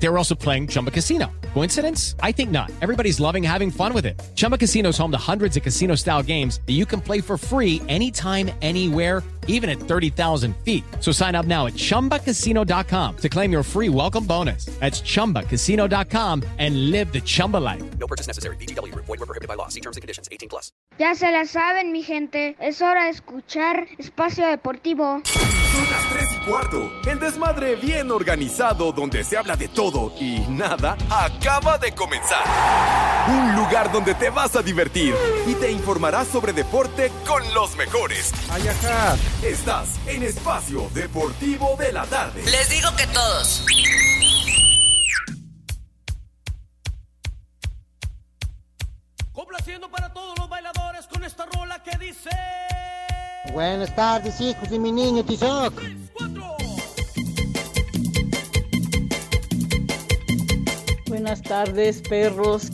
They were also playing Chumba Casino. Coincidence? I think not. Everybody's loving having fun with it. Chumba Casino is home to hundreds of casino style games that you can play for free anytime, anywhere, even at 30,000 feet. So sign up now at chumbacasino.com to claim your free welcome bonus. That's chumbacasino.com and live the Chumba life. No purchase necessary. BGW. Void were prohibited by law. See terms and conditions. 18 plus. Ya se la saben, mi gente. Es hora de escuchar Espacio Deportivo. Son las 3 y cuarto. El desmadre bien organizado donde se habla de todo y nada acaba de comenzar. Un lugar donde te vas a divertir y te informarás sobre deporte con los mejores. Ay, ajá. Estás en Espacio Deportivo de la Tarde. Les digo que todos. Complaciendo para todos los bailadores con esta rola que dice. Buenas tardes, hijos de mi niño Tizoc. Buenas tardes, perros.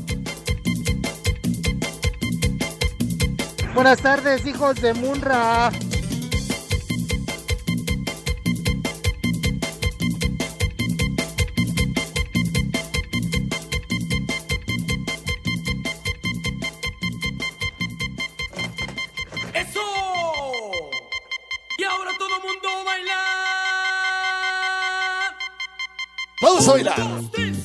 Buenas tardes, hijos de Munra. ¡Eso! Y ahora todo mundo baila. Vamos a bailar.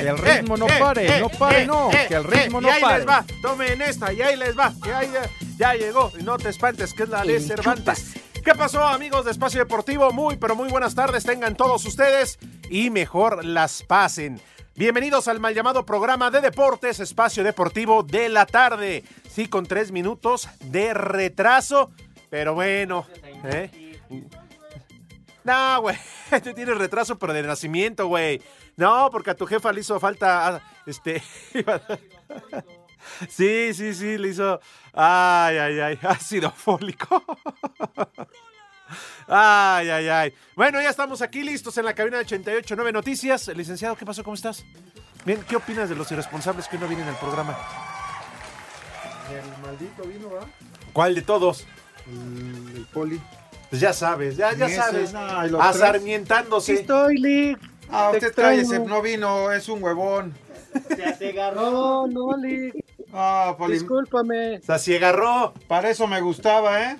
Que el ritmo no pare, no pare, no, que el ritmo no y ahí pare. les va, tomen esta, y ahí les va, y ahí ya, ya llegó, y no te espantes, que es la de Cervantes. ¿Qué pasó, amigos de Espacio Deportivo? Muy, pero muy buenas tardes tengan todos ustedes, y mejor las pasen. Bienvenidos al mal llamado programa de deportes Espacio Deportivo de la tarde. Sí, con tres minutos de retraso, pero bueno, ¿eh? No, güey, tú tienes retraso, pero de nacimiento, güey. No, porque a tu jefa le hizo falta, ah, este... Sí, sí, sí, le hizo... Ay, ay, ay, ácido fólico. Ay, ay, ay. Bueno, ya estamos aquí listos en la cabina de 889 Noticias. Licenciado, ¿qué pasó? ¿Cómo estás? Bien, ¿qué opinas de los irresponsables que hoy no vienen al programa? El maldito vino, ¿va? ¿Cuál de todos? El, el poli. Pues ya sabes, ya, ya sabes. no, y los A tres. sarmientándose. estoy, Lick. Ah, Te usted extraño. cállese, no vino, es un huevón. Ya te agarró, no, Lick. Ah, poli. Discúlpame. Si agarró. Para eso me gustaba, ¿eh?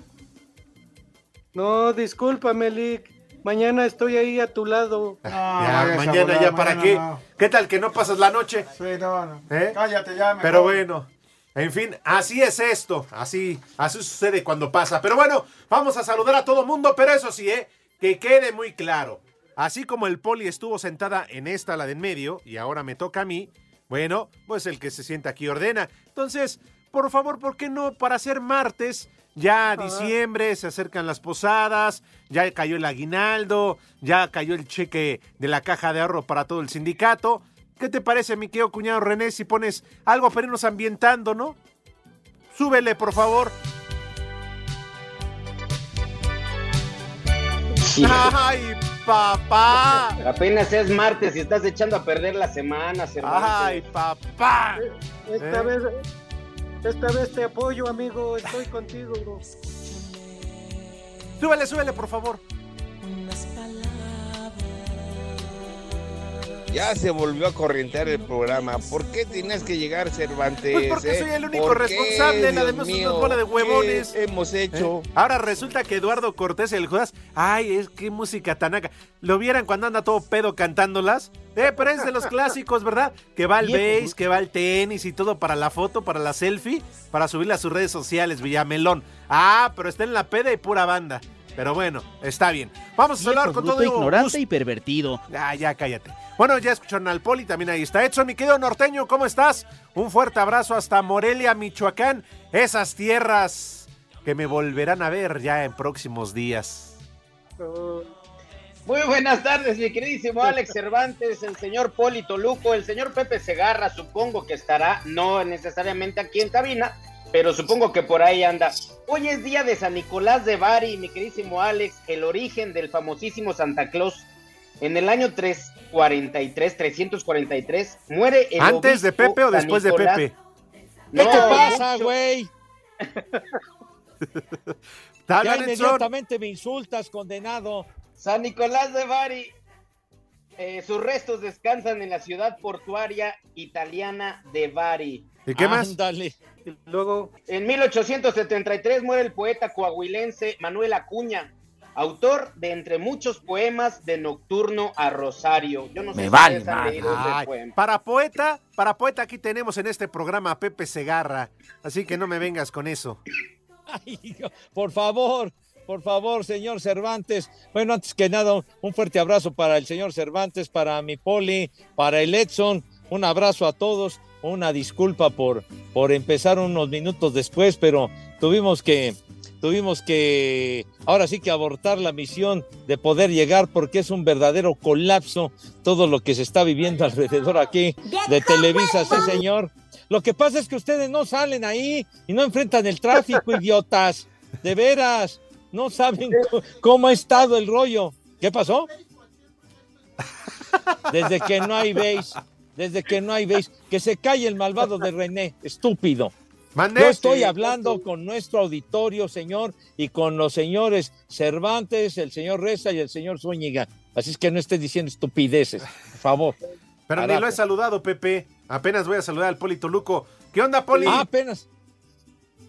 No, discúlpame, Lick. Mañana estoy ahí a tu lado. No, Ya, mañana volar, ya para mañana qué. no. ¿Qué tal que no pasas la noche? Sí, no, no. ¿Eh? Cállate ya, mejor. Pero bueno, en fin, así es esto, así, así sucede cuando pasa. Pero bueno, vamos a saludar a todo mundo, pero eso sí, ¿eh? que quede muy claro. Así como el poli estuvo sentada en esta, la de en medio, y ahora me toca a mí, bueno, pues el que se sienta aquí ordena. Entonces, por favor, ¿por qué no para ser martes? Ya diciembre, se acercan las posadas, ya cayó el aguinaldo, ya cayó el cheque de la caja de ahorro para todo el sindicato. ¿Qué te parece, mi querido cuñado René, si pones algo para irnos ambientando, no? Súbele, por favor. ¡Ay, papá! Apenas es martes y estás echando a perder la semana, Cervantes. ¡Ay, papá! Esta ¿Eh? vez, esta vez te apoyo, amigo. Estoy contigo, bro. Súbele, súbele, por favor. Ya se volvió a corrientear el programa. ¿Por qué tienes que llegar, Cervantes? Pues porque eh? soy el único ¿Por qué, responsable, además mío? una bola de huevones. ¿Qué hemos hecho? ¿Eh? Ahora resulta que Eduardo Cortés, el Judas, ay, es que música tanaca. ¿Lo vieran cuando anda todo pedo cantándolas? Eh, pero es de los clásicos, ¿verdad? Que va al base, que va al tenis y todo para la foto, para la selfie, para subirla a sus redes sociales, Villamelón. Ah, pero está en la peda y pura banda. Pero bueno, está bien. Vamos a hablar con todo ignorante gusto. y pervertido. Ah, ya cállate. Bueno, ya escucharon al Poli, también ahí está Edson, mi querido norteño, ¿cómo estás? Un fuerte abrazo hasta Morelia, Michoacán, esas tierras que me volverán a ver ya en próximos días. Muy buenas tardes, mi queridísimo Alex Cervantes, el señor Poli Toluco, el señor Pepe Segarra, supongo que estará, no necesariamente aquí en cabina, pero supongo que por ahí anda. Hoy es día de San Nicolás de Bari, mi queridísimo Alex, el origen del famosísimo Santa Claus. En el año 3 343, 343, muere el ¿Antes de Pepe o después de. Pepe? No, ¿Qué te pasa, güey? Dale, Ya inmediatamente me insultas, condenado. San Nicolás de Bari. eh, sus restos descansan en la ciudad portuaria italiana de Bari. ¿Y qué más? Ándale. Luego, En 1873 muere el poeta coahuilense Manuel Acuña, autor de entre muchos poemas de Nocturno a Rosario. Yo no sé Me si vale ese Ay, poema. para poeta, para poeta aquí tenemos en este programa a Pepe Segarra, así que no me vengas con eso. Ay, por favor, por favor, señor Cervantes. Bueno, antes que nada, un fuerte abrazo para el señor Cervantes, para mi Poli, para el Edson. Un abrazo a todos. Una disculpa por, por empezar unos minutos después, pero tuvimos que, tuvimos que, ahora sí que abortar la misión de poder llegar porque es un verdadero colapso todo lo que se está viviendo alrededor aquí de Televisa, sí señor. Lo que pasa es que ustedes no salen ahí y no enfrentan el tráfico, idiotas. De veras, no saben cómo ha estado el rollo. ¿Qué pasó? Desde que no hay base, desde que no hay base, que se calle el malvado de René, estúpido. Yo estoy hablando con nuestro auditorio, señor, y con los señores Cervantes, el señor Reza y el señor Zúñiga. Así es que no estés diciendo estupideces, por favor. Pero ni lo he saludado, Pepe. Apenas voy a saludar al Polito Luco. ¿Qué onda, Poli? Ah, apenas.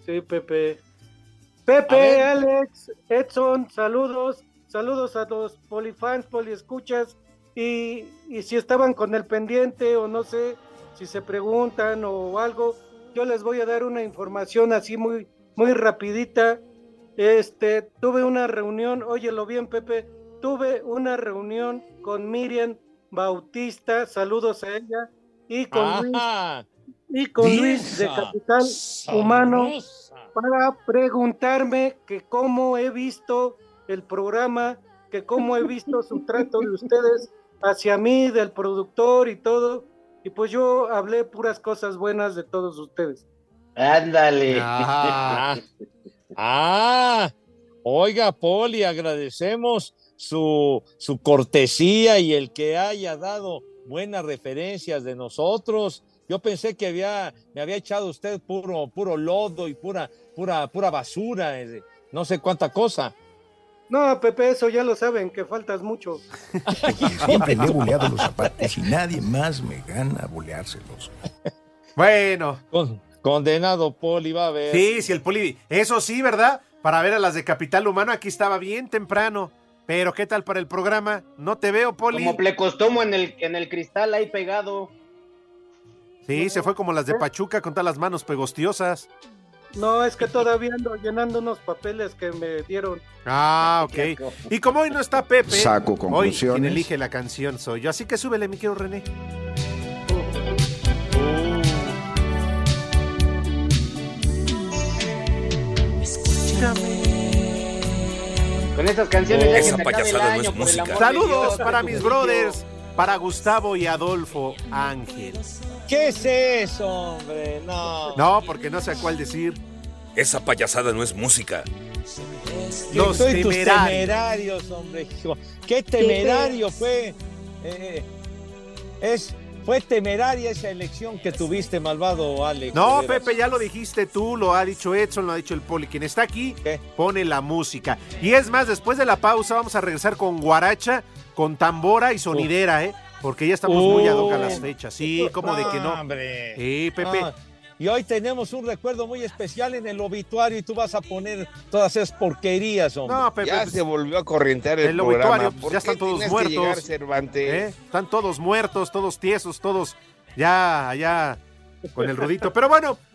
sí, Pepe. Pepe. Alex, Edson, saludos. Saludos a los polifans, poliescuchas. Y, y si estaban con el pendiente o no sé, si se preguntan o algo, yo les voy a dar una información así muy, muy rapidita. Este, tuve una reunión, óyelo bien, Pepe, tuve una reunión con Miriam Bautista, saludos a ella, y con Luis, y con Luis de Capital Humano sabrosa. para preguntarme que cómo he visto el programa, que cómo he visto su trato de ustedes hacia mí, del productor y todo. Y pues yo hablé puras cosas buenas de todos ustedes. Ándale. Ah, ah, oiga, Poli, agradecemos su, su cortesía y el que haya dado buenas referencias de nosotros. Yo pensé que había, me había echado usted puro, puro lodo y pura, pura, pura basura, eh, no sé cuánta cosa. No, Pepe, eso ya lo saben, que faltas mucho. Siempre le he boleado los zapatos y nadie más me gana boleárselos. Bueno, Con- condenado Poli, va a ver. sí, sí, el Poli. Eso sí, ¿verdad? Para ver a las de Capital Humano, aquí estaba bien temprano. Pero, ¿qué tal para el programa? No te veo, Poli. Como plecostomo en el, en el cristal ahí pegado. Sí, se fue como las de Pachuca con todas las manos pegostiosas. No, es que todavía ando llenando unos papeles que me dieron. Ah, ok. Y como hoy no está Pepe, Saco hoy quien elige la canción soy yo. Así que súbele, mi querido René. Con estas canciones ya que Esa se el payasada no año, es por el música. de Saludos Dios, para mis brothers, para Gustavo y Adolfo Ángel. ¿Qué es eso, hombre? No. No, porque no sé a cuál decir. Esa payasada no es música. Los Soy tus temerarios. temerarios, hombre. Qué temerario fue. eh, es, fue temeraria esa elección que tuviste, malvado Alex. No. Pepe, ya lo dijiste tú, lo ha dicho Edson, lo ha dicho el Poli. Quien está aquí ¿Qué? pone la música. Y es más, después de la pausa vamos a regresar con guaracha, con tambora y sonidera, ¿eh? Porque ya estamos muy ad hoc a las fechas. Sí, como de que no. Hombre. Sí, Pepe. Ah, y hoy tenemos un recuerdo muy especial en el obituario y tú vas a poner todas esas porquerías, hombre. No, Pepe, Ya pues, se volvió a corrientear el, el programa. obituario, pues, ¿Por ya qué están todos muertos. llegar, Cervantes? ¿eh? Están todos muertos, todos tiesos, todos ya allá con el rudito. Pero bueno,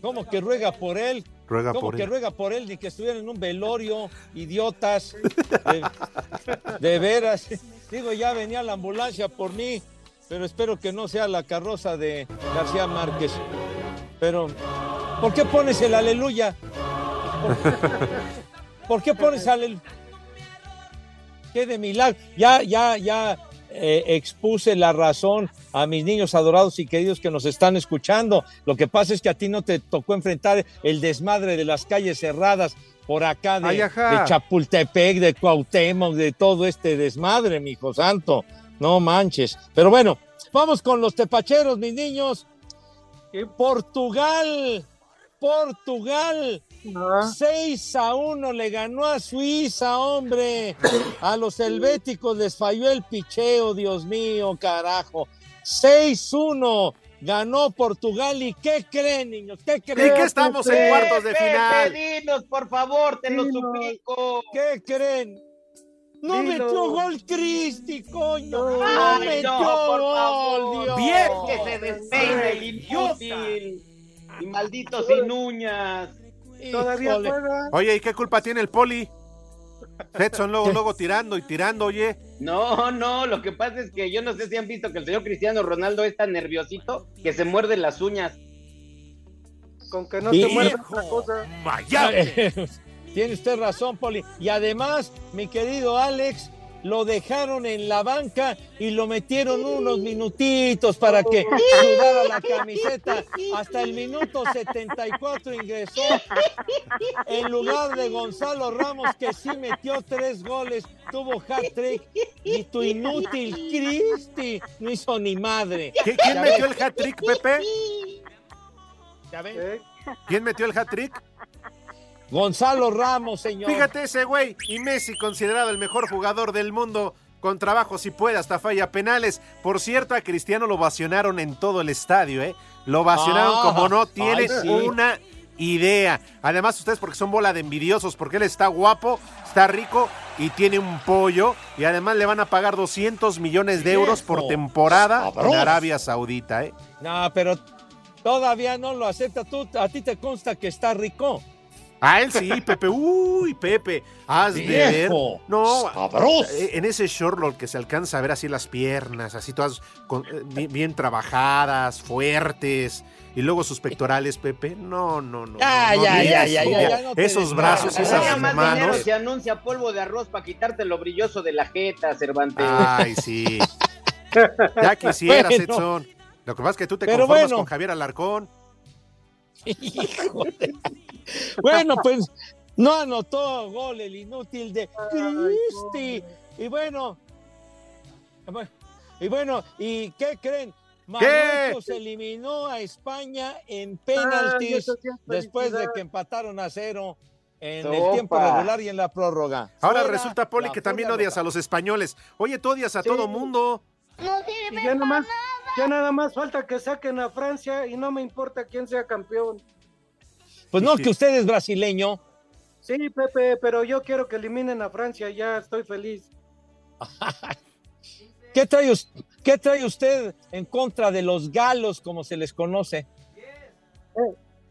¿Cómo que ruega por él? Ruega ¿Cómo por que él. ruega por él? Ni que estuvieran en un velorio, idiotas. De, de veras. Digo, ya venía la ambulancia por mí. pero espero que no sea la carroza de García Márquez. Pero, ¿por qué pones el aleluya? ¿Por qué pones aleluya? ¿Qué de milagro? Ya, ya, ya eh, expuse la razón a mis niños adorados y queridos que nos están escuchando. Lo que pasa es que a ti no te tocó enfrentar el desmadre de las calles cerradas por acá de, Ay, ajá. de Chapultepec, de Cuauhtémoc, de todo este desmadre, mi hijo santo. No manches. Pero bueno, vamos con los tepacheros, mis niños. Portugal, Portugal, 6 a 1 le ganó a Suiza, hombre. A los helvéticos les falló el picheo, Dios mío, carajo. 6-1 ganó Portugal. ¿Y qué creen, niños? ¿Qué creen? ¿Y que estamos en cuartos de final? Dinos, por favor, te lo suplico. ¿Qué creen? No Dilo. metió gol Cristi, coño. No, Ay, metió no, por gol, favor. Dios. Bien que se despeine el inútil. Y maldito sin uñas. Todavía Híjole. juega. Oye, ¿y qué culpa tiene el poli? Edson luego, luego tirando y tirando, oye. No, no, lo que pasa es que yo no sé si han visto que el señor Cristiano Ronaldo es tan nerviosito que se muerde las uñas. Con que no te muerda otra cosa. Tiene usted razón, Poli. Y además, mi querido Alex, lo dejaron en la banca y lo metieron unos minutitos para que sudara la camiseta. Hasta el minuto 74 ingresó en lugar de Gonzalo Ramos, que sí metió tres goles, tuvo hat-trick. Y tu inútil Cristi no hizo ni madre. ¿Qui- ¿Quién metió el hat-trick, Pepe? Ya. ¿Eh? ¿Quién metió el hat-trick? Gonzalo Ramos, señor. Fíjate ese güey. Y Messi, considerado el mejor jugador del mundo, con trabajo si puede, hasta falla penales. Por cierto, a Cristiano lo vacionaron en todo el estadio, ¿eh? Lo vacionaron Ah, como no tiene ay, sí. una idea. Además, ustedes porque son bola de envidiosos, porque él está guapo, está rico y tiene un pollo. Y además le van a pagar 200 millones de euros por temporada en. Arabia Saudita, ¿eh? No, pero todavía no lo acepta. Tú, a ti te consta que está rico. A él sí, Pepe. Uy, Pepe. Has de ver. No, sabroso. eh, en ese short lo que se alcanza a ver así las piernas, así todas con- eh, bien, bien trabajadas, fuertes. Y luego sus pectorales, Pepe. No, no, no. Ya, no, ya, no, ya, ya, ya, ya no Esos brazos, esas más dinero manos. se anuncia polvo de arroz para quitarte lo brilloso de la jeta, Cervantes. Ay, sí. Ya quisieras, Bueno. Edson. Lo que pasa es que tú te Pero conformas bueno. con Javier Alarcón. Híjole. Bueno, pues no anotó gol el inútil de Cristi. Y bueno, y bueno, ¿y qué creen? Marruecos eliminó a España en Ay, penaltis después de que empataron a cero en el tiempo regular y en la prórroga. Ahora Fuera resulta, Poli, que también odias loca. a los españoles. Oye, tú odias a Sí. todo mundo. Y ya nada más, ya nada más falta que saquen a Francia y no me importa quién sea campeón. Pues no, que usted es brasileño. Sí, Pepe, pero yo quiero que eliminen a Francia, ya estoy feliz. ¿Qué trae, us- ¿Qué trae usted en contra de los galos, como se les conoce?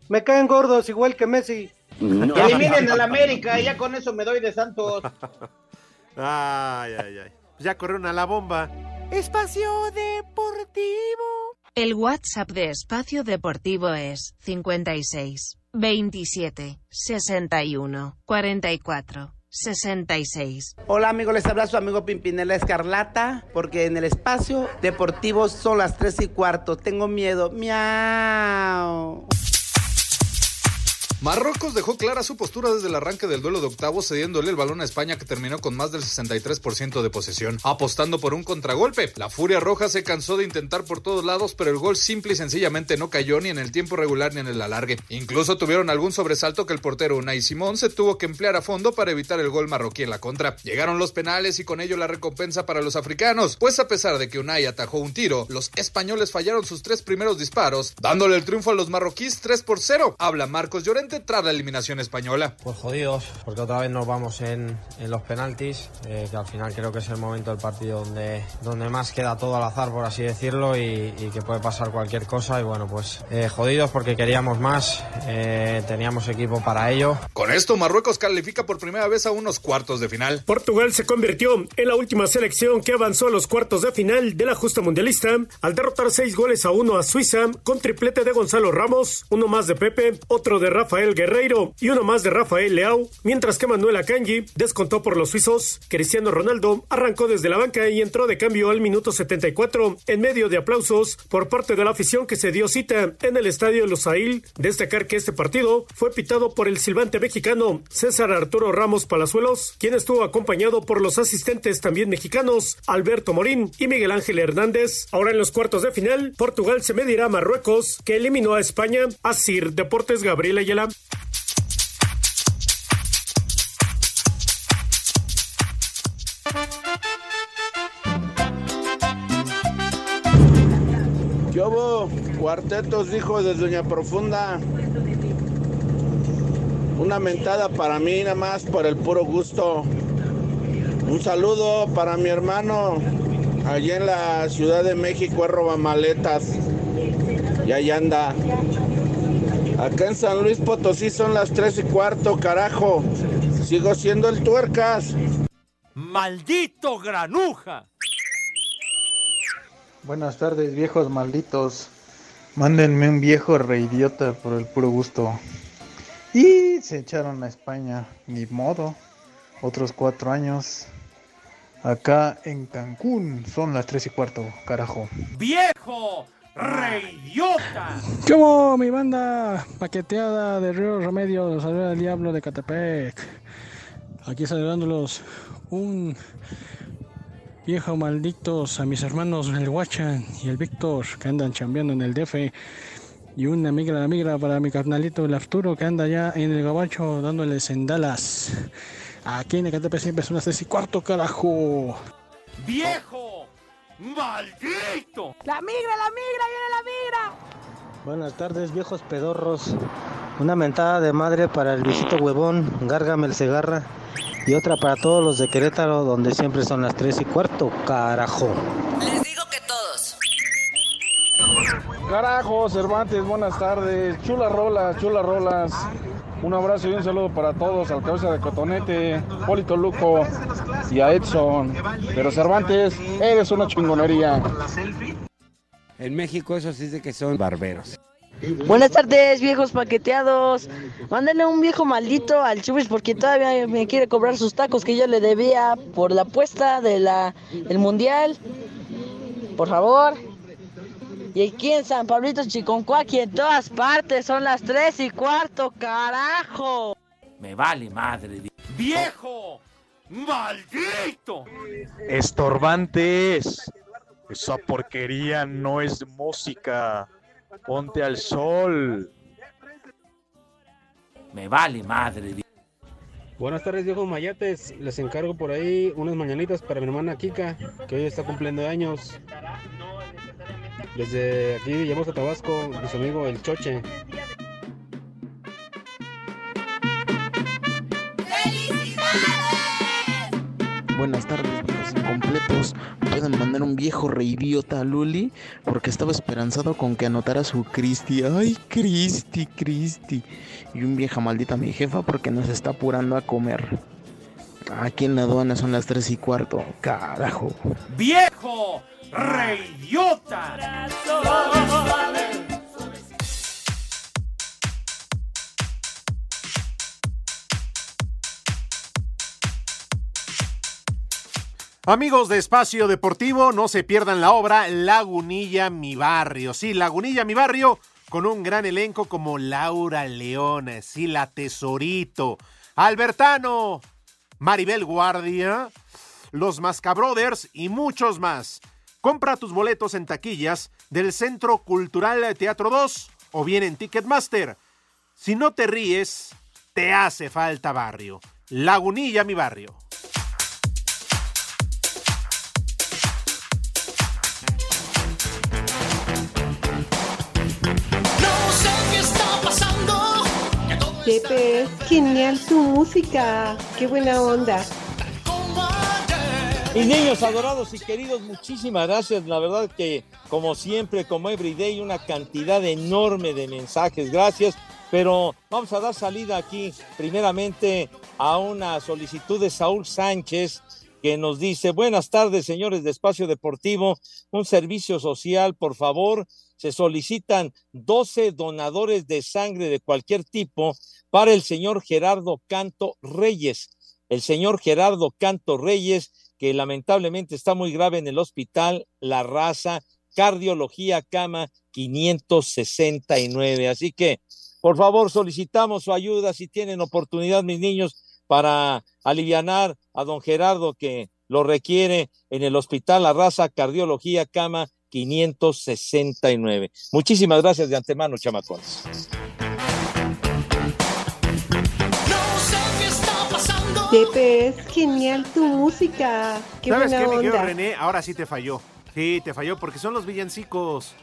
Me caen gordos igual que Messi. Que eliminen al América ya con eso me doy de santos. Ay, ay, ay. Ya corrieron a la bomba. Espacio Deportivo. El WhatsApp de Espacio Deportivo es 56 27 61 44 66. Hola amigos, les habla su amigo Pimpinela Escarlata, porque en el espacio deportivo son las 3 y cuarto. Tengo miedo. Miau. Marruecos dejó clara su postura desde el arranque del duelo de octavos, cediéndole el balón a España que terminó con más del 63% de posesión, apostando por un contragolpe. La Furia Roja se cansó de intentar por todos lados, pero el gol simple y sencillamente no cayó ni en el tiempo regular ni en el alargue. Incluso tuvieron algún sobresalto que el portero Unai Simón se tuvo que emplear a fondo para evitar el gol marroquí en la contra. Llegaron los penales y con ello la recompensa para los africanos, pues a pesar de que Unai atajó un tiro, los españoles fallaron sus tres primeros disparos, dándole el triunfo a los marroquíes 3 por 0. Habla Marcos Llorente, empate tras la eliminación española. Pues jodidos, porque otra vez nos vamos en, en los penaltis, eh, que al final creo que es el momento del partido donde, donde más queda todo al azar, por así decirlo, y, y que puede pasar cualquier cosa. Y bueno, pues eh, jodidos porque queríamos más, eh, teníamos equipo para ello. Con esto, Marruecos califica por primera vez a unos cuartos de final. Portugal se convirtió en la última selección que avanzó a los cuartos de final de la justa mundialista al derrotar seis goles a uno a Suiza con triplete de Gonzalo Ramos, uno más de Pepe, otro de Rafael Guerreiro y uno más de Rafael Leao, mientras que Manuel Akanji descontó por los suizos. Cristiano Ronaldo arrancó desde la banca y entró de cambio al minuto 74 en medio de aplausos por parte de la afición que se dio cita en el estadio Lusail. Destacar que este partido fue pitado por el silbante mexicano César Arturo Ramos Palazuelos, quien estuvo acompañado por los asistentes también mexicanos Alberto Morín y Miguel Ángel Hernández. Ahora en los cuartos de final, Portugal se medirá a Marruecos, que eliminó a España. Asir Deportes Gabriel Ayala. Cuartetos, dijo de Doña Profunda. Una mentada para mí, nada más por el puro gusto. Un saludo para mi hermano allí en la Ciudad de México, es robamaletas. Y ahí anda. Acá en San Luis Potosí son las tres y cuarto, carajo. Sigo siendo el tuercas. ¡Maldito granuja! Buenas tardes, viejos malditos. Mándenme un viejo reidiota por el puro gusto. Y se echaron a España, ni modo. Otros cuatro años. Acá en Cancún son las tres y cuarto, carajo. ¡Viejo! ¡Reidiota! ¿Cómo mi banda paqueteada de Río Remedio? Saluda al diablo de Catepec. Aquí saludándolos. Un viejo malditos a mis hermanos el Guachan y el Víctor que andan chambeando en el DF. Y una migra la migra para mi carnalito el Arturo que anda ya en el gabacho dándoles en Dallas. Aquí en Ecatepec siempre es unas tres y cuarto, carajo. ¡Viejo! ¡Maldito! ¡La migra, la migra! ¡Viene la migra! Buenas tardes, viejos pedorros. Una mentada de madre para el visito huevón, Gárgame el Segarra. Y otra para todos los de Querétaro, donde siempre son las 3 y cuarto, carajo. Les digo que todos. Carajo, Cervantes, buenas tardes. Chulas rolas, chulas rolas. Un abrazo y un saludo para todos, al cabeza de Cotonete, Polito Luco y a Edson. Pero Cervantes, eres una chingonería. En México eso sí dice que son barberos. Buenas tardes, viejos paqueteados. Mándenle un viejo maldito al Chubis porque todavía me quiere cobrar sus tacos que yo le debía por la apuesta de la el mundial. Por favor. Y aquí en San Pablito Chiconcuaqui, en todas partes, son las tres y cuarto, carajo. Me vale madre. ¡Viejo! ¡Maldito! Estorbantes. Esa porquería no es música. Ponte al sol. Me vale madre. Buenas tardes, viejos mayates. Les encargo por ahí unas mañanitas para mi hermana Kika, que hoy está cumpliendo años. Desde aquí llamamos a Tabasco, su amigo El Choche. Buenas tardes, viejos incompletos. Pueden mandar un viejo reidiota a Luli porque estaba esperanzado con que anotara su Cristi. Ay, Cristi, Cristi. Y un vieja maldita a mi jefa porque nos está apurando a comer. Aquí en la aduana son las tres y cuarto. Carajo. ¡Viejo! ¡Reidiota! Amigos de Espacio Deportivo, no se pierdan la obra Lagunilla Mi Barrio. Sí, Lagunilla Mi Barrio, con un gran elenco como Laura León, sí, la Tesorito, Albertano, Maribel Guardia, los Mascabrothers y muchos más. Compra tus boletos en taquillas del Centro Cultural Teatro 2 o bien en Ticketmaster. Si no te ríes, te hace falta barrio. Lagunilla Mi Barrio. Pepe, es genial tu música. Qué buena onda. Mis niños adorados y queridos, muchísimas gracias. La verdad que, como siempre, como everyday, una cantidad enorme de mensajes. Gracias. Pero vamos a dar salida aquí, primeramente, a una solicitud de Saúl Sánchez, que nos dice, buenas tardes, señores de Espacio Deportivo, un servicio social, por favor, se solicitan 12 donadores de sangre de cualquier tipo para el señor Gerardo Canto Reyes. El señor Gerardo Canto Reyes, que lamentablemente está muy grave en el hospital La Raza, cardiología cama 569. Así que, por favor, solicitamos su ayuda si tienen oportunidad, mis niños, para alivianar a don Gerardo que lo requiere en el Hospital La Raza, Cardiología, Cama 569. Muchísimas gracias de antemano, chamacones. Pepe, es genial tu música. Qué ¿Sabes buena qué, mi querido onda. René? Ahora sí te falló. Sí, te falló porque son los villancicos.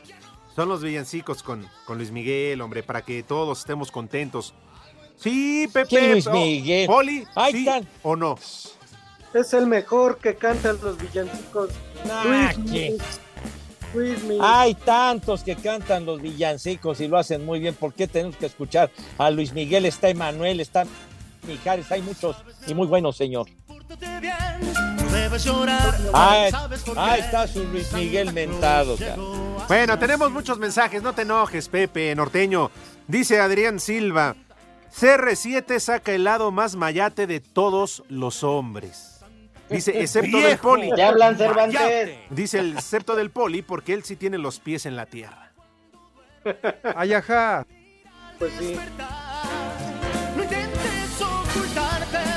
Son los villancicos con, con Luis Miguel, hombre, para que todos estemos contentos. Sí, Pepe. ¿Quién Luis Miguel? Poli, Ahí sí están. o no. Es el mejor que cantan los villancicos. Nah, Luis. Miguel. Luis Miguel. Hay tantos que cantan los villancicos y lo hacen muy bien. ¿Por qué tenemos que escuchar a Luis Miguel? Está Emanuel, está Mijares, hay muchos y muy buenos, señor. Ahí, ahí está su Luis Miguel mentado. cara. Bueno, tenemos muchos mensajes, no te enojes, Pepe, norteño. Dice Adrián Silva, CR7 saca el lado más mayate de todos los hombres. Dice, excepto del poli. Ya hablan, Cervantes. Dice el excepto del poli porque él sí tiene los pies en la tierra. Ayaja. Pues sí.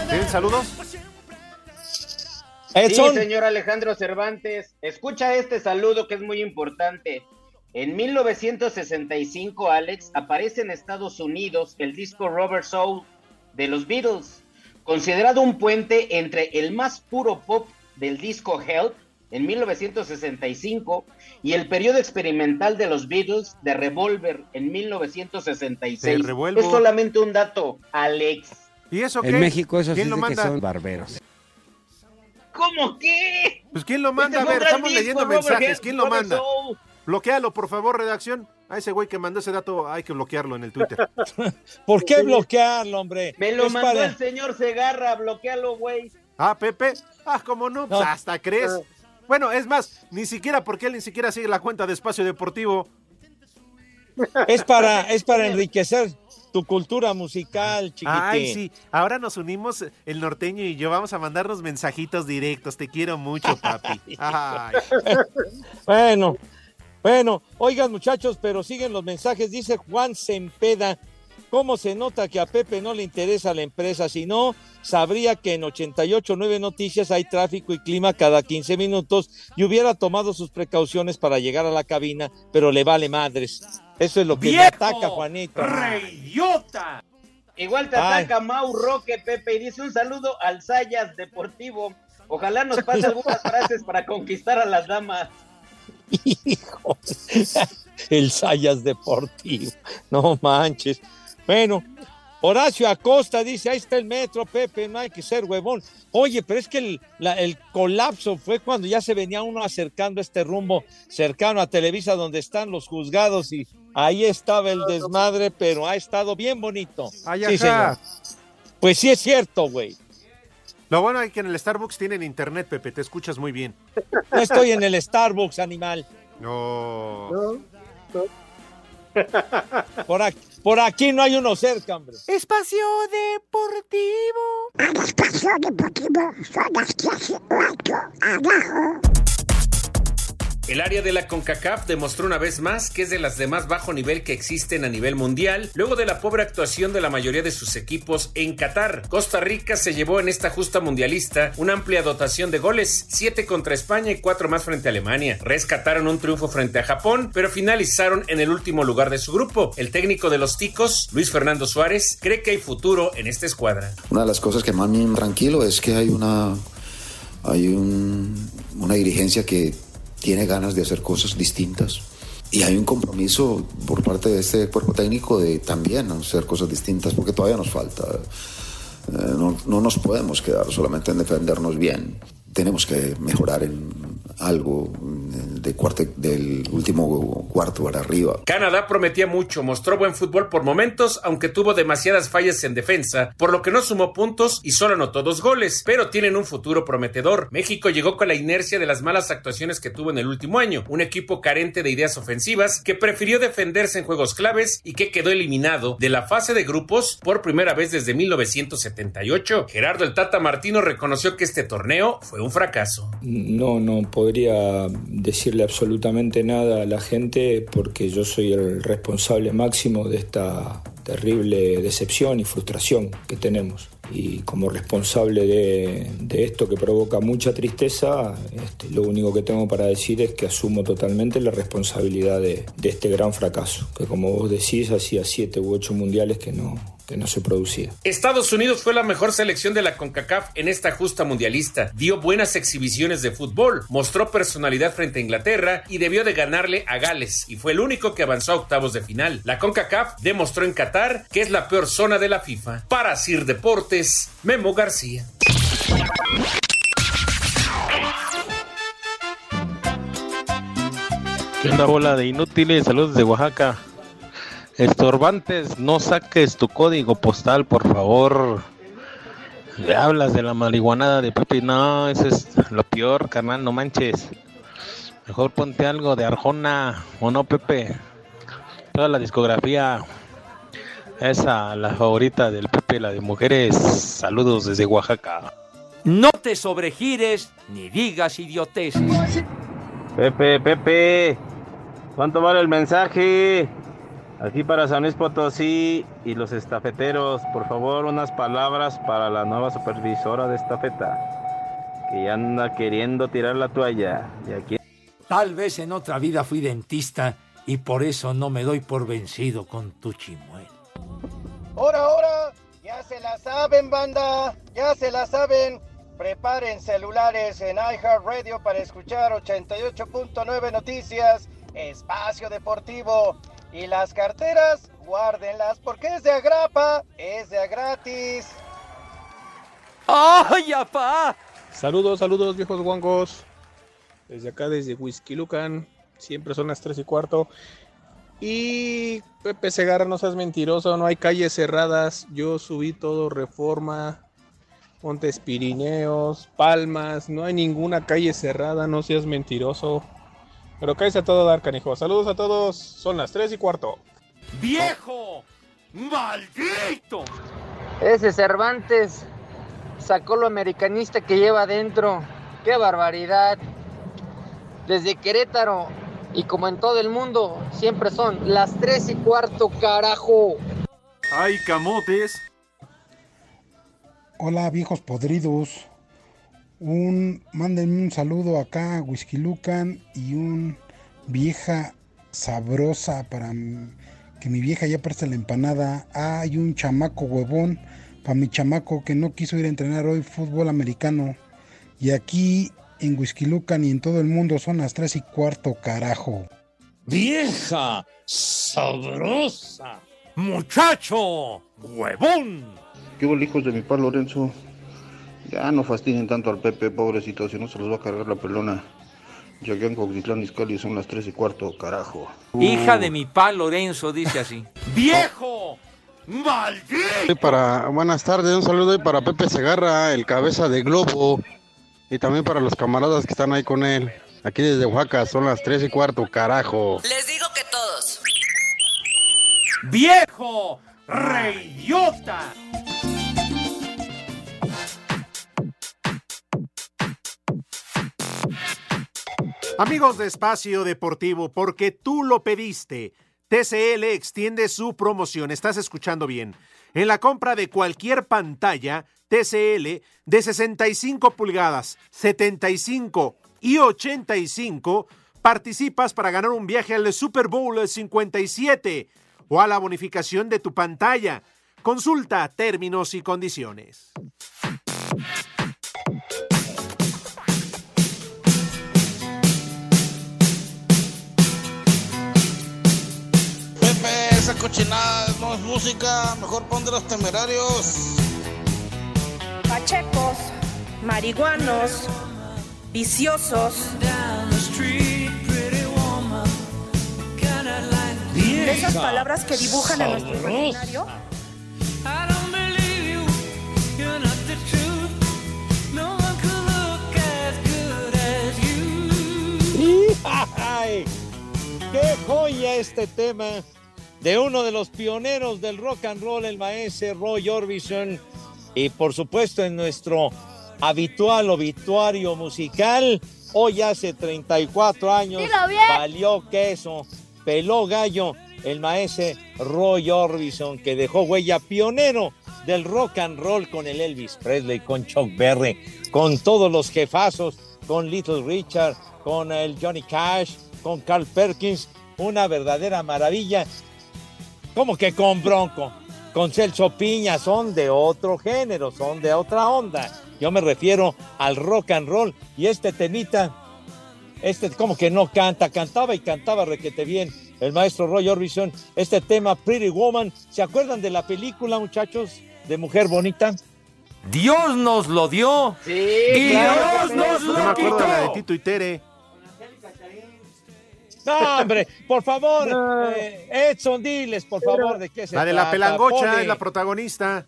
¿Tienen saludos? Edson. Sí, señor Alejandro Cervantes. Escucha este saludo que es muy importante. En 1965, Alex, aparece en Estados Unidos el disco Robert Soul de los Beatles, considerado un puente entre el más puro pop del disco Help en 1965 y el periodo experimental de los Beatles de Revolver en 1966. Te revuelvo. Es solamente un dato, Alex. ¿Y eso En México eso sí ¿Quién lo que manda? son barberos. ¿Cómo qué? Pues ¿quién lo manda? Este A fue ver, estamos disco, leyendo Robert mensajes. ¿Quién lo manda? Bloquealo, por favor, redacción. A ese güey que mandó ese dato hay que bloquearlo en el Twitter. ¿Por qué bloquearlo, hombre? Me lo Es mandó para- el señor Segarra, bloquealo, güey. Ah, Pepe. Ah, ¿cómo no? Pues hasta crees. Bueno, es más, ni siquiera porque él ni siquiera sigue la cuenta de Espacio Deportivo. Es para, es para enriquecer tu cultura musical, chiquitín. Ay, sí. Ahora nos unimos el norteño y yo. Vamos a mandarnos mensajitos directos. Te quiero mucho, papi. Ay. Bueno, bueno, oigan muchachos, pero siguen los mensajes. Dice Juan Sempeda, ¿cómo se nota que a Pepe no le interesa la empresa? Si no, sabría que en 88.9 Noticias hay tráfico y clima cada 15 minutos y hubiera tomado sus precauciones para llegar a la cabina, pero le vale madres. Eso es lo que me ataca, Juanito. ¡Reyota! Igual te Ay. ataca Mau Roque, Pepe, y dice un saludo al Sayas Deportivo. Ojalá nos pase algunas frases para conquistar a las damas. Hijo, el Sayas Deportivo. No manches. Bueno, Horacio Acosta dice, ahí está el metro, Pepe, no hay que ser huevón. Oye, pero es que el, la- el colapso fue cuando ya se venía uno acercando a este rumbo cercano a Televisa, donde están los juzgados, y ahí estaba el desmadre, pero ha estado bien bonito. Ay, Sí, señor. Pues sí es cierto, güey. Lo bueno es que en el Starbucks tienen internet, Pepe. Te escuchas muy bien. No estoy en el Starbucks, animal. No. Por aquí, por aquí no hay uno cerca, hombre. Espacio Deportivo. Espacio Deportivo son las 18 abajo. El área de la CONCACAF demostró una vez más que es de las de más bajo nivel que existen a nivel mundial, luego de la pobre actuación de la mayoría de sus equipos en Qatar. Costa Rica se llevó en esta justa mundialista una amplia dotación de goles, 7 contra España y 4 más frente a Alemania. Rescataron un triunfo frente a Japón, pero finalizaron en el último lugar de su grupo. El técnico de los Ticos, Luis Fernando Suárez, cree que hay futuro en esta escuadra. Una de las cosas que más me tranquilo es que hay una, hay un- una dirigencia que tiene ganas de hacer cosas distintas Y hay un compromiso por parte de este cuerpo técnico de también hacer cosas distintas, porque todavía nos falta. Eh, no, no nos podemos quedar solamente en defendernos bien. Tenemos que mejorar en algo mm, de cuarte, del último cuarto para arriba. Canadá prometía mucho, mostró buen fútbol por momentos, aunque tuvo demasiadas fallas en defensa, por lo que no sumó puntos y solo anotó dos goles, pero tienen un futuro prometedor. México llegó con la inercia de las malas actuaciones que tuvo en el último año, un equipo carente de ideas ofensivas que prefirió defenderse en juegos claves y que quedó eliminado de la fase de grupos por primera vez desde 1978. Gerardo el Tata Martino reconoció que este torneo fue un fracaso. No, no podría decirle absolutamente nada a la gente porque yo soy el responsable máximo de esta terrible decepción y frustración que tenemos. Y como responsable de, de esto que provoca mucha tristeza, este, lo único que tengo para decir es que asumo totalmente la responsabilidad de, de este gran fracaso, que como vos decís, hacía siete u ocho mundiales que no, que no se producía. Estados Unidos fue la mejor selección de la CONCACAF en esta justa mundialista. Dio buenas exhibiciones de fútbol, mostró personalidad frente a Inglaterra y debió de ganarle a Gales y fue el único que avanzó a octavos de final. La CONCACAF demostró en Qatar que es la peor zona de la FIFA. Para Sir Deportes, Memo García. ¿Qué onda, bola de inútiles? Saludos de Oaxaca. Estorbantes, no saques tu código postal, por favor. Le hablas de la marihuanada de Pepe. No, eso es lo peor, carnal, no manches. Mejor ponte algo de Arjona, ¿o no, Pepe? Toda la discografía. Esa, la favorita del Pepe, la de mujeres. Saludos desde Oaxaca. No te sobregires ni digas idioteces. Pepe, Pepe, ¿cuánto vale el mensaje? Aquí para San Luis Potosí y los estafeteros, por favor, unas palabras para la nueva supervisora de estafeta, que ya anda queriendo tirar la toalla. Y aquí... Tal vez en otra vida fui dentista y por eso no me doy por vencido con tu chimuelo. ¡Hora, hora! Ya se la saben, banda. Ya se la saben. Preparen celulares en iHeartRadio para escuchar 88.9 Noticias, Espacio Deportivo. Y las carteras, guárdenlas porque es de agrapa, es de gratis. ¡Ay, apá! Saludos, saludos, viejos guangos. Desde acá, desde Whisky Lucan. Siempre son las 3 y cuarto. Y Pepe Segarra, no seas mentiroso, no hay calles cerradas. Yo subí todo Reforma, Montes Pirineos, Palmas. No hay ninguna calle cerrada, no seas mentiroso. Pero cállese a todo dar, canijo. Saludos a todos, son las 3 y cuarto. ¡Viejo! ¡Maldito! Ese Cervantes sacó lo americanista que lleva adentro. ¡Qué barbaridad! Desde Querétaro y como en todo el mundo, siempre son las 3 y cuarto, carajo. ¡Ay, camotes! Hola, viejos podridos. Un, mándenme un saludo acá a Whisky Lucan y un vieja sabrosa para que mi vieja ya preste la empanada. Hay un chamaco huevón para mi chamaco que no quiso ir a entrenar hoy fútbol americano. Y aquí en Whisky Lucan y en todo el mundo son las 3 y cuarto, carajo. ¡Vieja! ¡Sabrosa! ¡Muchacho! ¡Huevón! ¿Qué hubo, hijos de mi padre Lorenzo? Ya no fastidien tanto al Pepe, pobrecito, si no se los va a cargar la pelona. Ya que en Coxitlán, Izcalli son las 3 y cuarto, carajo. Hija de mi pa Lorenzo, dice así. ¡Viejo! ¡Maldito! Para, buenas tardes, un saludo y para Pepe Segarra, el cabeza de globo. Y también para los camaradas que están ahí con él. Aquí desde Oaxaca, son las 3 y cuarto, carajo. Les digo que todos. ¡Viejo! ¡Reyota! Amigos de Espacio Deportivo, porque tú lo pediste, TCL extiende su promoción. Estás escuchando bien. En la compra de cualquier pantalla TCL de 65 pulgadas, 75 y 85, participas para ganar un viaje al Super Bowl 57 o a la bonificación de tu pantalla. Consulta términos y condiciones. Cochinada no es música, mejor pon de los temerarios. Pachecos, marihuanos, viciosos. De esas palabras que dibujan en nuestro imaginario. ¡Ay! ¡Qué joya este tema! De uno de los pioneros del rock and roll, el maestro Roy Orbison. Y por supuesto en nuestro habitual obituario musical, hoy hace 34 años, valió queso, peló gallo, el maestro Roy Orbison, que dejó huella pionero del rock and roll con el Elvis Presley, con Chuck Berry, con todos los jefazos, con Little Richard, con el Johnny Cash, con Carl Perkins, una verdadera maravilla. Como que con Bronco, con Celso Piña, son de otro género, son de otra onda. Yo me refiero al rock and roll y este temita, este como que no canta, cantaba y cantaba requete bien el maestro Roy Orbison. Este tema, Pretty Woman, ¿se acuerdan de la película, muchachos, de Mujer Bonita? Dios nos lo dio. Sí, Dios nos Yo me lo acuerdo de la de quitó. Tito y Tere. No, hombre, por favor, eh, Edson, diles, por favor, de qué se La de la trata, pelangocha Poli. es la protagonista.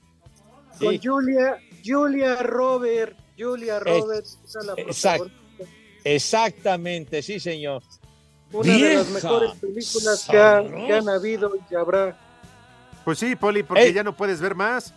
Con. Julia, Julia Robert, Julia Robert, esa es la Exact- exactamente, sí, señor. una de las Vieja mejores películas que, ha- sabrosa. que han habido y que habrá. Pues sí, Poli, porque Ey. ya no puedes ver más.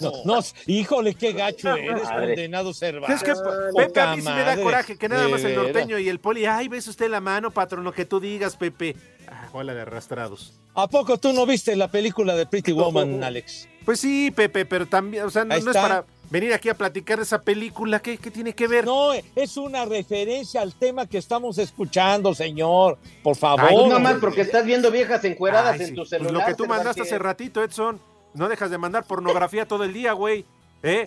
No, no, híjole, qué gacho eres, Madre. condenado Cervantes. Es que Pepe, a mí sí me da coraje que nada más el norteño y el poli. Ay, ves usted la mano, patrón, lo que tú digas, Pepe. Ah, hola de arrastrados. ¿A poco tú no viste la película de Pretty Woman, Alex? Pues sí, Pepe, pero también, o sea, no, es para venir aquí a platicar de esa película. ¿Qué, qué tiene que ver? No, es una referencia al tema que estamos escuchando, señor. Por favor. Ay, no más porque estás viendo viejas encueradas Ay, en sí. tu Pues celular. lo que tú mandaste hace ratito, Edson. No dejas de mandar pornografía todo el día, güey. ¿Eh?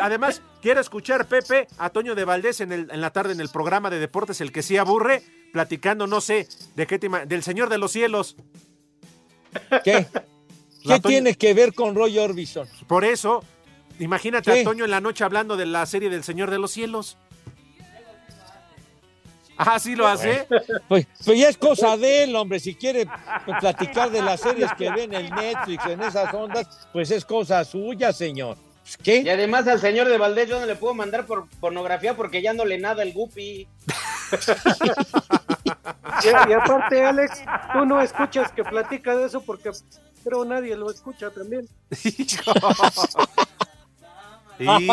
Además, quiero escuchar, Pepe, a Toño de Valdés en, el- en la tarde en el programa de deportes, el que sí aburre, platicando, no sé, de qué tema, del Señor de los Cielos. ¿Qué? ¿Qué Toño- tiene que ver con Roy Orbison? Por eso, imagínate ¿Qué? a Toño en la noche hablando de la serie del Señor de los Cielos. Ah, sí lo hace. Pues, pues ya es cosa de él, hombre. Si quiere platicar de las series que ve en el Netflix, en esas ondas, pues es cosa suya, señor. Pues, ¿Qué? Y además al señor de Valdés yo no le puedo mandar por pornografía porque ya no le nada el guppy. Y, y aparte, Alex, tú no escuchas que platica de eso porque creo nadie lo escucha también. Y,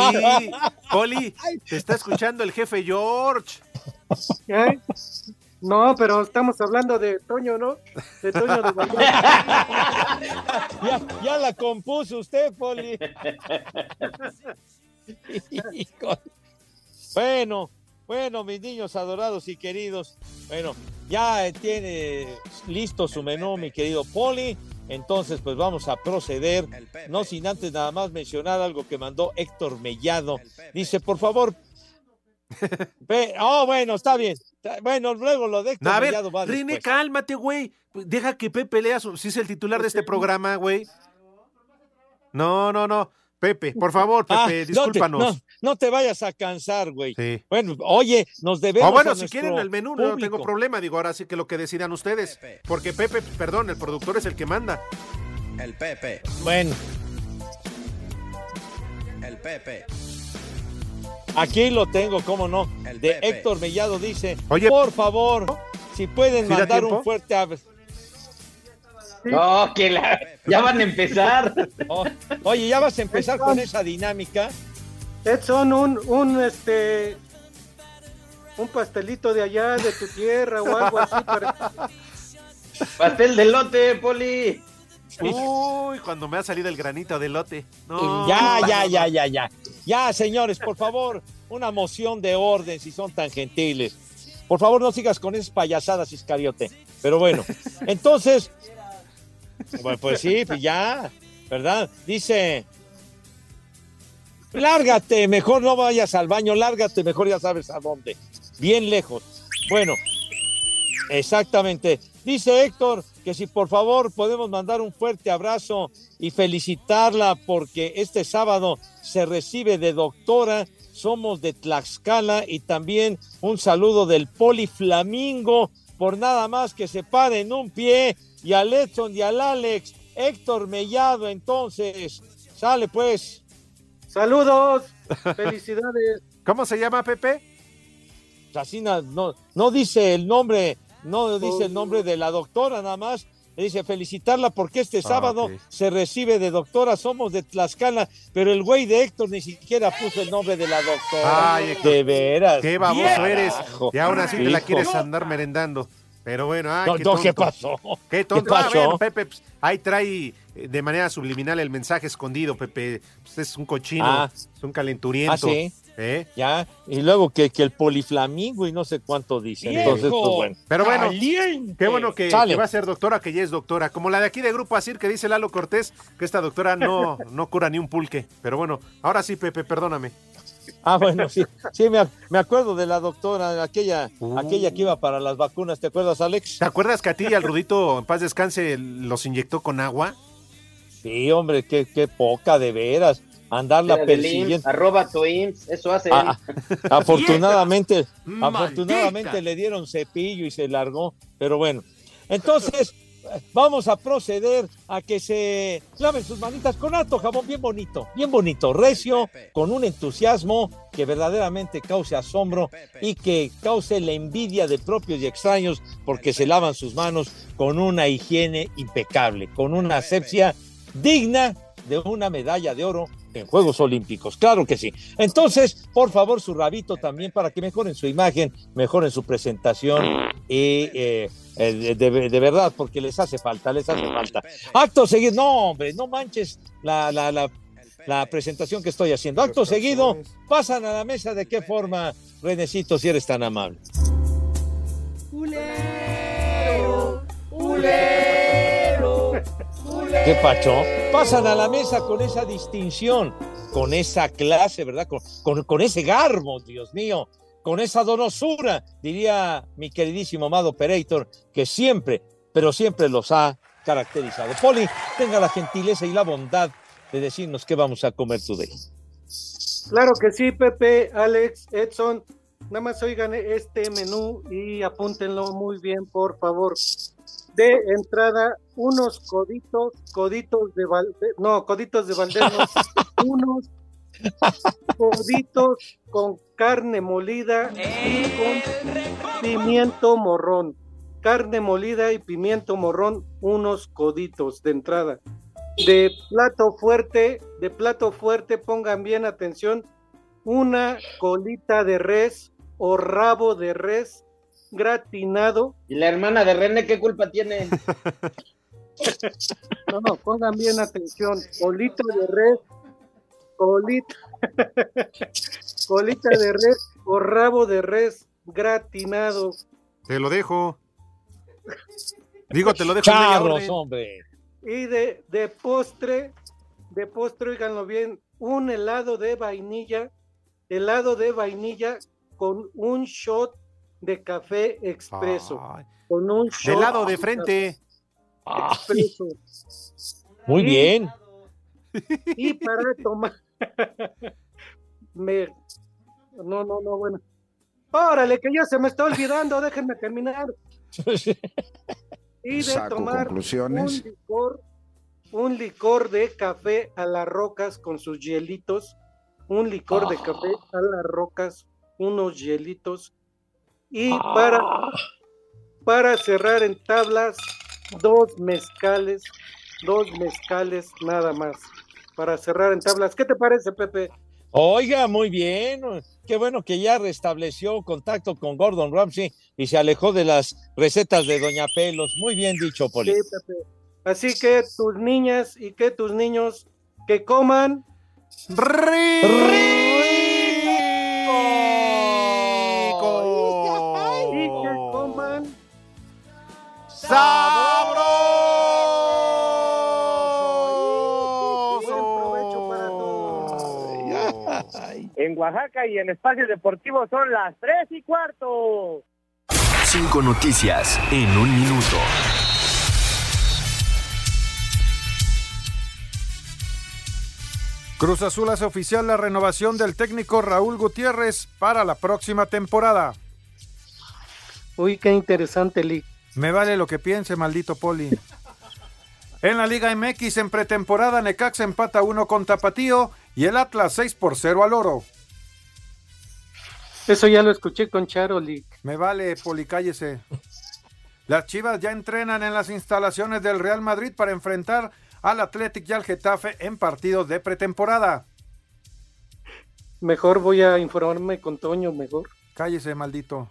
Poli, te está escuchando el jefe George. ¿Eh? No, pero estamos hablando de Toño, ¿no? De Toño de. Ya, ya la compuso usted, Poli. Bueno, bueno, mis niños adorados y queridos. Bueno, ya tiene listo su menú, mi querido Poli. Entonces, pues vamos a proceder. No sin antes nada más mencionar algo que mandó Héctor Mellado. Dice, por favor. Oh, bueno, está bien. Bueno, luego lo de a ver, René, después. cálmate, güey. Deja que Pepe lea su, si es el titular de este programa, güey. No, no, no. Pepe, por favor, Pepe, Ah, no te- discúlpanos. No, no te vayas a cansar, güey. Sí. Bueno, oye, nos debemos. O bueno, a si quieren el menú, no tengo problema. Digo, ahora sí que lo que decidan ustedes. Porque Pepe, perdón, el productor es el que manda. El Pepe, Bueno, el Pepe. Aquí lo tengo, cómo no. El De Pepe. Héctor Mellado dice: Oye. por favor, si pueden ¿Sí da mandar un fuerte abrazo. No, que la- ya van a empezar. Oh, oye, ya vas a empezar con esa dinámica. Edson, un, un, este, un pastelito de allá, de tu tierra o algo así. Para... Pastel de lote, Poli. Uy, cuando me ha salido el granito de lote. No. Ya, ya, ya, ya, ya. Ya, señores, por favor, una moción de orden si son tan gentiles. Por favor, no sigas con esas payasadas, Iscariote. Pero bueno, entonces, bueno, pues sí, pues ya, ¿verdad? Dice, lárgate, mejor no vayas al baño, lárgate, mejor ya sabes a dónde. Bien lejos. Bueno, exactamente. Dice Héctor, que si por favor podemos mandar un fuerte abrazo y felicitarla porque este sábado se recibe de doctora. Somos de Tlaxcala y también un saludo del Poliflamingo por nada más que se pare en un pie y al Edson y al Alex. Héctor Mellado, entonces, sale pues. Saludos, felicidades. ¿Cómo se llama Pepe? Así no, no, no dice el nombre, no dice el nombre de la doctora nada más. Le dice felicitarla porque este sábado ok. se recibe de doctora, somos de Tlaxcala, pero el güey de Héctor ni siquiera puso el nombre de la doctora. Ay, Héctor, de veras. Qué baboso eres. Y aún así te la quieres andar merendando. Pero bueno, No, qué, no, tonto. ¿qué pasó? Qué tonto. ¿Qué Ah, pasó? bueno, Pepe, pues, ahí trae eh, de manera subliminal el mensaje escondido, Pepe. Pues, es un cochino, Ah. es un calenturiento. Ah, sí. ¿Eh? Ya, y luego que, que el poliflamingo y no sé cuánto dice. Entonces, pues bueno. Pero bueno, Caliente. qué bueno que, que va a ser doctora, que ya es doctora. Como la de aquí de Grupo Asir, que dice Lalo Cortés, que esta doctora no, no cura ni un pulque. Pero bueno, ahora sí, Pepe, perdóname. Ah, bueno, sí, sí, me, me acuerdo de la doctora, aquella, aquella que iba para las vacunas, ¿te acuerdas, Alex? ¿Te acuerdas que a ti y al Rudito, en paz descanse, los inyectó con agua? Sí, hombre, qué, qué poca de veras. Andarla Era persiguiendo. IMSS, arroba tu IMSS, eso hace. Ah, afortunadamente, Maldita. afortunadamente le dieron cepillo y se largó, pero bueno. Entonces, vamos a proceder a que se laven sus manitas con alto jabón bien bonito, bien bonito, recio, con un entusiasmo que verdaderamente cause asombro y que cause la envidia de propios y extraños porque se lavan sus manos con una higiene impecable, con una asepsia digna de una medalla de oro en Juegos Olímpicos. Claro que sí. Entonces, por favor, su rabito también para que mejoren su imagen, mejoren su presentación y eh, de, de- de verdad, porque les hace falta, les hace falta. Acto seguido, no, hombre, no manches la, la, la, la presentación que estoy haciendo. Acto seguido, pasan a la mesa de qué forma, Renecito, si eres tan amable. ¿Qué pacho? Pasan a la mesa con esa distinción, con esa clase, ¿verdad? Con, ese garbo, Dios mío, con esa donosura, diría mi queridísimo amado Operator, que siempre, pero siempre los ha caracterizado. Poli, tenga la gentileza y la bondad de decirnos qué vamos a comer today. Claro que sí, Pepe, Alex, Edson. Nada más oigan este menú y apúntenlo muy bien, por favor. De entrada, unos coditos, coditos de Valdés, no, coditos de Valdés, no, unos coditos con carne molida y con pimiento morrón. Carne molida y pimiento morrón, unos coditos de entrada. De plato fuerte, de plato fuerte, pongan bien atención, una colita de res o rabo de res gratinado. ¿Y la hermana de René qué culpa tiene? No, no, pongan bien atención, colita de res, colita, colita de res o rabo de res gratinado. Te lo dejo. Digo, te lo dejo Charros, hombre. Y de, de postre, de postre, oiganlo bien, un helado de vainilla, helado de vainilla con un shot de café expreso. Con un shot De lado de frente. expreso. Muy Y- bien. Y para tomar. me... No, no, no, bueno. Órale, que ya se me está olvidando, déjenme terminar. Y de Saco tomar conclusiones. un licor, un licor de café a las rocas con sus hielitos, un licor de café a las rocas, unos hielitos. Y para, para cerrar en tablas, dos mezcales, dos mezcales nada más. Para cerrar en tablas. ¿Qué te parece, Pepe? Oiga, muy bien. Qué bueno que ya restableció contacto con Gordon Ramsay y se alejó de las recetas de Doña Pelos. Muy bien dicho, Poli. Sí, Pepe. Así que tus niñas y que tus niños que coman Oaxaca y en espacio deportivo son las 3 y cuarto. Cinco noticias en un minuto. Cruz Azul hace oficial la renovación del técnico Raúl Gutiérrez para la próxima temporada. Uy, qué interesante, Lick. Me vale lo que piense, maldito Poli. En la Liga MX en pretemporada Necaxa empata 1 con Tapatío y el Atlas 6 por 0 al Oro. Eso ya lo escuché con Charo, Lee. Me vale, Poli, cállese. Las Chivas ya entrenan en las instalaciones del Real Madrid para enfrentar al Athletic y al Getafe en partidos de pretemporada. Mejor voy a informarme con Toño, mejor. Cállese, maldito.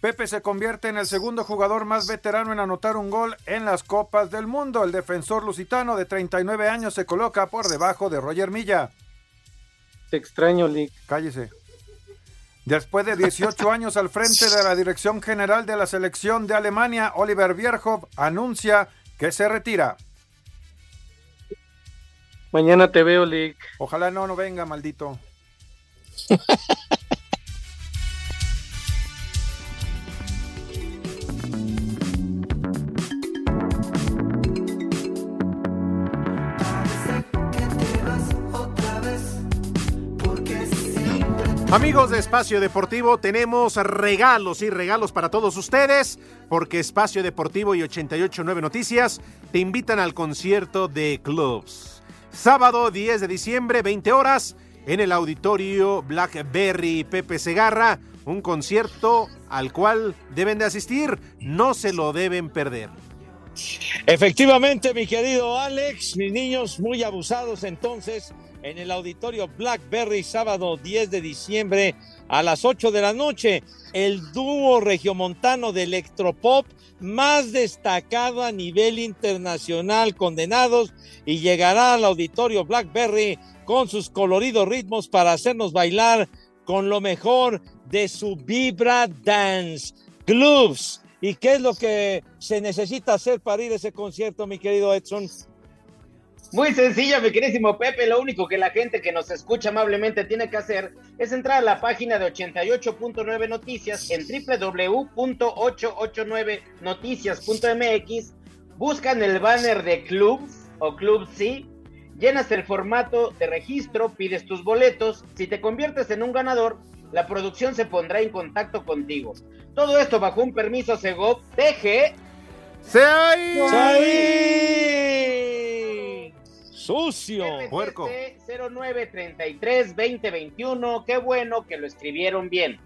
Pepe se convierte en el segundo jugador más veterano en anotar un gol en las Copas del Mundo. El defensor lusitano de 39 años se coloca por debajo de Roger Milla. Te extraño, Lick. Cállese. Después de 18 años al frente de la dirección general de la selección de Alemania, Oliver Bierhoff anuncia que se retira. Mañana te veo, Lick. Ojalá no, no venga, maldito. Amigos de Espacio Deportivo, tenemos regalos y regalos para todos ustedes, porque Espacio Deportivo y 889 Noticias te invitan al concierto de Clubs. Sábado 10 de diciembre, 20 horas, en el auditorio Blackberry Pepe Segarra, un concierto al cual deben de asistir, no se lo deben perder. Efectivamente, mi querido Alex, mis niños muy abusados entonces en el auditorio Blackberry, sábado 10 de diciembre a las 8 de la noche. El dúo regiomontano de electropop más destacado a nivel internacional, condenados, y llegará al auditorio Blackberry con sus coloridos ritmos para hacernos bailar con lo mejor de su Vibra Dance Clubs. ¿Y qué es lo que se necesita hacer para ir a ese concierto, mi querido Edson? Muy sencilla, mi querísimo Pepe. Lo único que la gente que nos escucha amablemente tiene que hacer es entrar a la página de 88.9 Noticias en www.889noticias.mx. Buscan el banner de Clubs o Club C. Llenas el formato de registro, pides tus boletos. Si te conviertes en un ganador, la producción se pondrá en contacto contigo. Todo esto bajo un permiso Segov TG. ¡Se ahí! Sucio. Puerco. 0933 2021. Qué bueno que lo escribieron bien.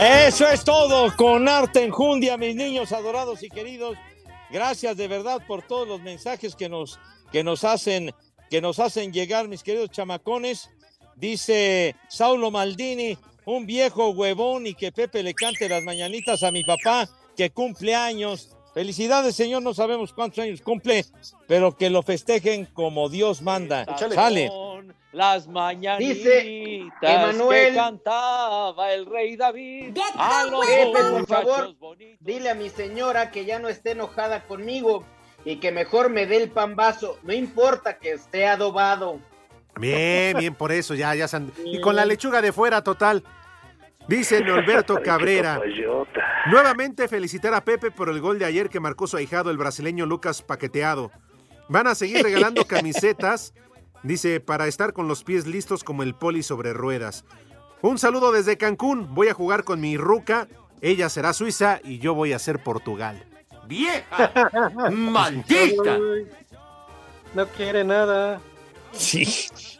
Eso es todo con arte enjundia, mis niños adorados y queridos. Gracias de verdad por todos los mensajes que nos, que nos hacen, que nos hacen llegar, mis queridos chamacones. Dice Saulo Maldini, un viejo huevón y que Pepe le cante las mañanitas a mi papá que cumple años. Felicidades, señor, no sabemos cuántos años cumple, pero que lo festejen como Dios manda. Sale. Las mañanitas Dice Emanuel. que cantaba el rey David. A los Pepe, por muchachos favor, bonitos. dile a mi señora que ya no esté enojada conmigo y que mejor me dé el pambazo. No importa que esté adobado. Bien, bien, por eso ya, ya. se han- Y con la lechuga de fuera, total. Dice Norberto Cabrera. Nuevamente felicitar a Pepe por el gol de ayer que marcó su ahijado, el brasileño Lucas Paqueteado. Van a seguir regalando camisetas, dice, para estar con los pies listos como el poli sobre ruedas. Un saludo desde Cancún. Voy a jugar con mi ruca. Ella será Suiza y yo voy a ser Portugal. ¡Vieja! ¡Maldita! No quiere nada. Sí,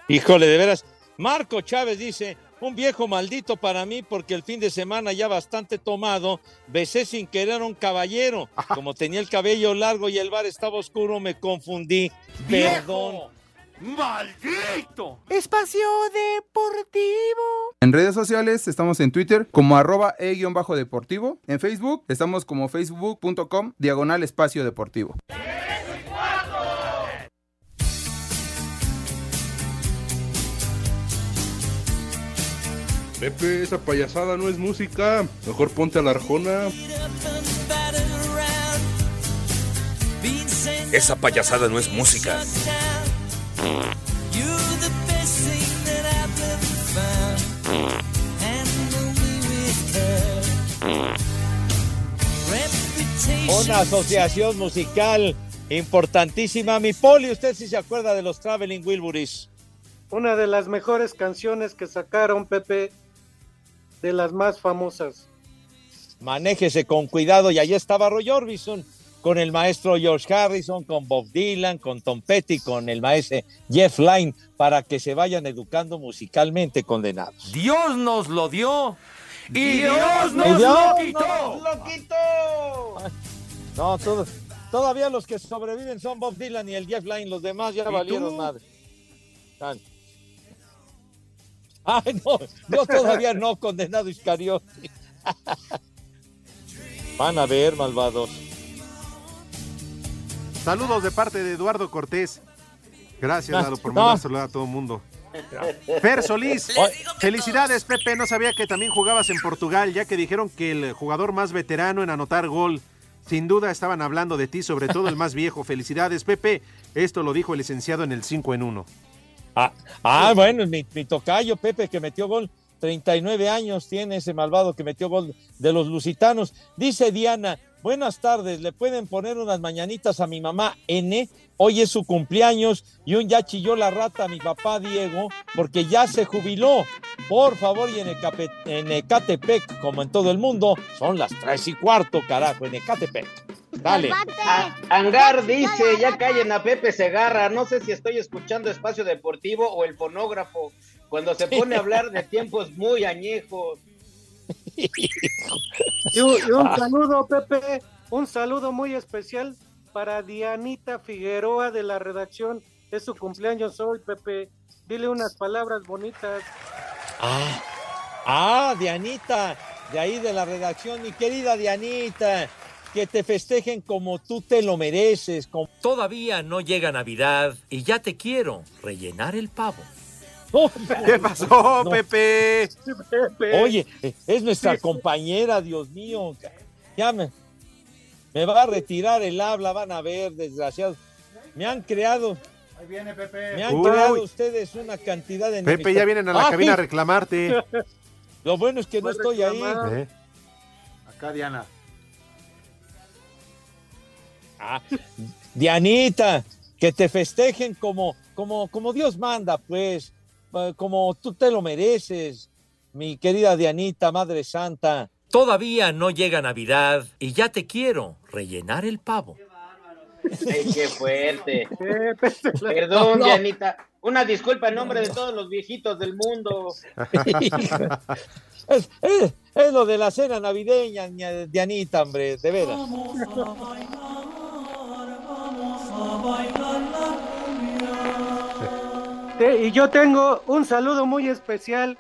híjole, de veras. Marco Chávez dice, un viejo maldito para mí porque el fin de semana ya bastante tomado, besé sin querer a un caballero. Como tenía el cabello largo y el bar estaba oscuro, me confundí. Perdón. ¡Maldito! Espacio Deportivo. En redes sociales estamos en Twitter como arroba e-deportivo. En Facebook estamos como facebook.com diagonal espacio deportivo. Pepe, esa payasada no es música. Mejor ponte a la arjona. Esa payasada no es música. Una asociación musical importantísima. Mi Poli, usted sí se acuerda de los Traveling Wilburys. Una de las mejores canciones que sacaron, Pepe, de las más famosas. Manéjese con cuidado y allí estaba Roy Orbison con el maestro George Harrison, con Bob Dylan, con Tom Petty, con el maestro Jeff Lynne, para que se vayan educando musicalmente condenados. Dios nos lo dio y Dios nos nos lo lo quitó. quitó. ¡Lo quitó! No, todo- todavía los que sobreviven son Bob Dylan y el Jeff Lynne, los demás ya ¿Y valieron tú? madre. Tan. Ay, no, yo todavía no, condenado Iscariote. Van a ver, malvados. Saludos de parte de Eduardo Cortés. Gracias, Lalo, por mandar saludar a todo el mundo. Fer Solís, felicidades Pepe, no sabía que también jugabas en Portugal, ya que dijeron que el jugador más veterano en anotar gol, sin duda estaban hablando de ti, sobre todo el más viejo. Felicidades Pepe, esto lo dijo el licenciado en el 5 en 1. Ah, ah, bueno, mi, mi tocayo Pepe que metió gol, 39 años tiene ese malvado que metió gol de los lusitanos. Dice Diana, buenas tardes, le pueden poner unas mañanitas a mi mamá N, hoy es su cumpleaños y un ya chilló la rata a mi papá Diego porque ya se jubiló. Por favor, y en, Ecape- en Ecatepec, como en todo el mundo, son las tres y cuarto, carajo, en Ecatepec. Dale. Angar dice, ya callen a Pepe Segarra, no sé si estoy escuchando Espacio Deportivo o el fonógrafo, cuando se pone a hablar de tiempos muy añejos. Y un, y un saludo, Pepe, un saludo muy especial para Dianita Figueroa de la redacción. Es su cumpleaños hoy, Pepe. Dile unas palabras bonitas. Ah, ah, Dianita, de ahí de la redacción, mi querida Dianita, que te festejen como tú te lo mereces. como- Todavía no llega Navidad y ya te quiero rellenar el pavo. ¿Qué pasó, Pepe? Oye, es nuestra compañera, Dios mío. Ya me, me va a retirar el habla, van a ver, desgraciados. Me han creado, Ahí viene Pepe. me han Uy. creado ustedes una cantidad de Pepe, ya vienen a la Ah, cabina a reclamarte. Lo bueno es que no estoy ahí. ¿Eh? Acá Diana. Ah, Dianita, que te festejen como, como, como Dios manda, pues, como tú te lo mereces, mi querida Dianita, Madre Santa. Todavía no llega Navidad y ya te quiero rellenar el pavo. Ay, qué fuerte. Perdón, No, no. Dianita. Una disculpa en nombre de todos los viejitos del mundo. Es, es- es lo de la cena navideña, ña- Dianita, hombre, de veras. Eh, y yo tengo un saludo muy especial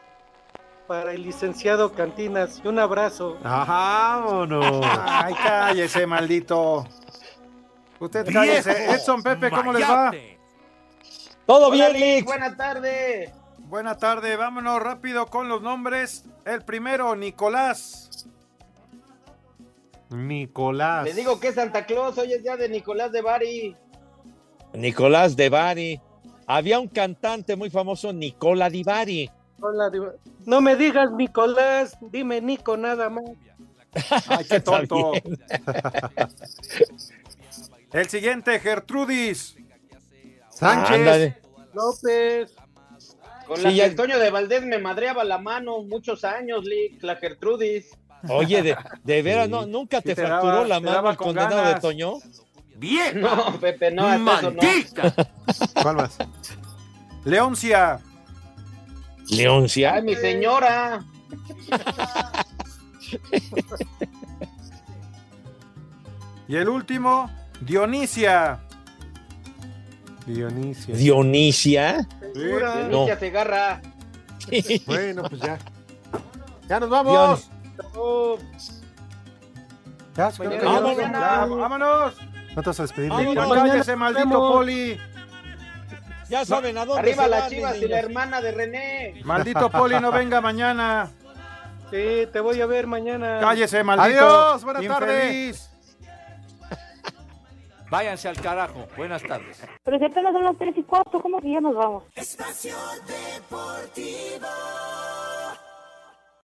para el licenciado Cantinas y un abrazo. Vámonos. Ay, cállese, maldito. Usted cállese. Edson Pepe, ¿cómo les va? Todo Hola, bien, Lick. Buena tarde. Buena tarde, vámonos rápido con los nombres. El primero, Nicolás. Nicolás. Les digo que es Santa Claus, hoy es día de Nicolás de Bari. Nicolás de Bari. Había un cantante muy famoso, Nicola Di Bari. Hola, no me digas Nicolás, dime Nico nada más. Ay, qué tonto. El siguiente, Gertrudis. Sánchez. Ándale. López. Con Sí, la ya- que Toño de Valdés me madreaba la mano muchos años, Lick, la Gertrudis. Oye, de, de veras, no, nunca Sí, te, fracturó daba- la mano el con condenado ganas. de Toño. ¡Bien! No, Pepe, no, hasta eso no. ¡Maldita! ¿Cuál más? Leoncia. Leoncia. Ay, mi señora. Y el último, Dionisia. Dionisio. Dionisia. Segura. No. Dionisia Segarra. Bueno, pues ya. Ya nos vamos. Oh, Ya, se. Vámonos. Ya, vámonos. No te vas a despedir. Cállese, maldito vemos. poli. Ya saben a dónde Arriba se las van, chivas mis y la niños. hermana de René. Maldito poli, no venga mañana. sí, te voy a ver mañana. Cállese, maldito. Adiós, buenas infeliz. Váyanse al carajo. Buenas tardes. Pero si apenas son las 3 y 4, ¿cómo que ya nos vamos? Espacio Deportivo.